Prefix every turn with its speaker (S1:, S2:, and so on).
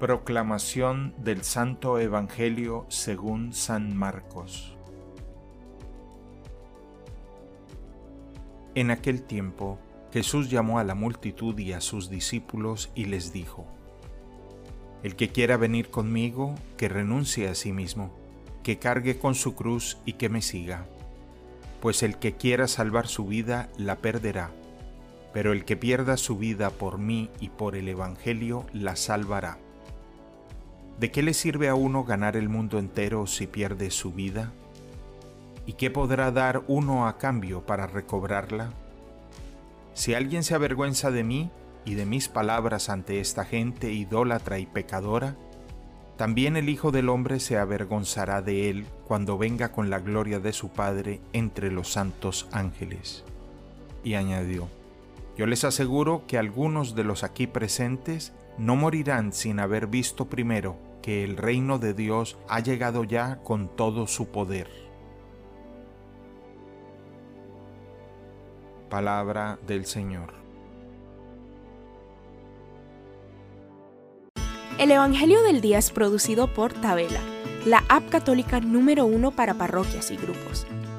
S1: Proclamación del Santo Evangelio según San Marcos. En aquel tiempo, Jesús llamó a la multitud y a sus discípulos y les dijo, El que quiera venir conmigo, que renuncie a sí mismo, que cargue con su cruz y que me siga. Pues el que quiera salvar su vida, la perderá, pero el que pierda su vida por mí y por el Evangelio, la salvará. ¿De qué le sirve a uno ganar el mundo entero si pierde su vida? ¿Y qué podrá dar uno a cambio para recobrarla? Si alguien se avergüenza de mí y de mis palabras ante esta gente idólatra y pecadora, también el Hijo del Hombre se avergonzará de él cuando venga con la gloria de su Padre entre los santos ángeles. Y añadió, Yo les aseguro que algunos de los aquí presentes no morirán sin haber visto primero que el reino de Dios ha llegado ya con todo su poder. Palabra del Señor.
S2: El Evangelio del Día es producido por Tabela, la app católica número uno para parroquias y grupos.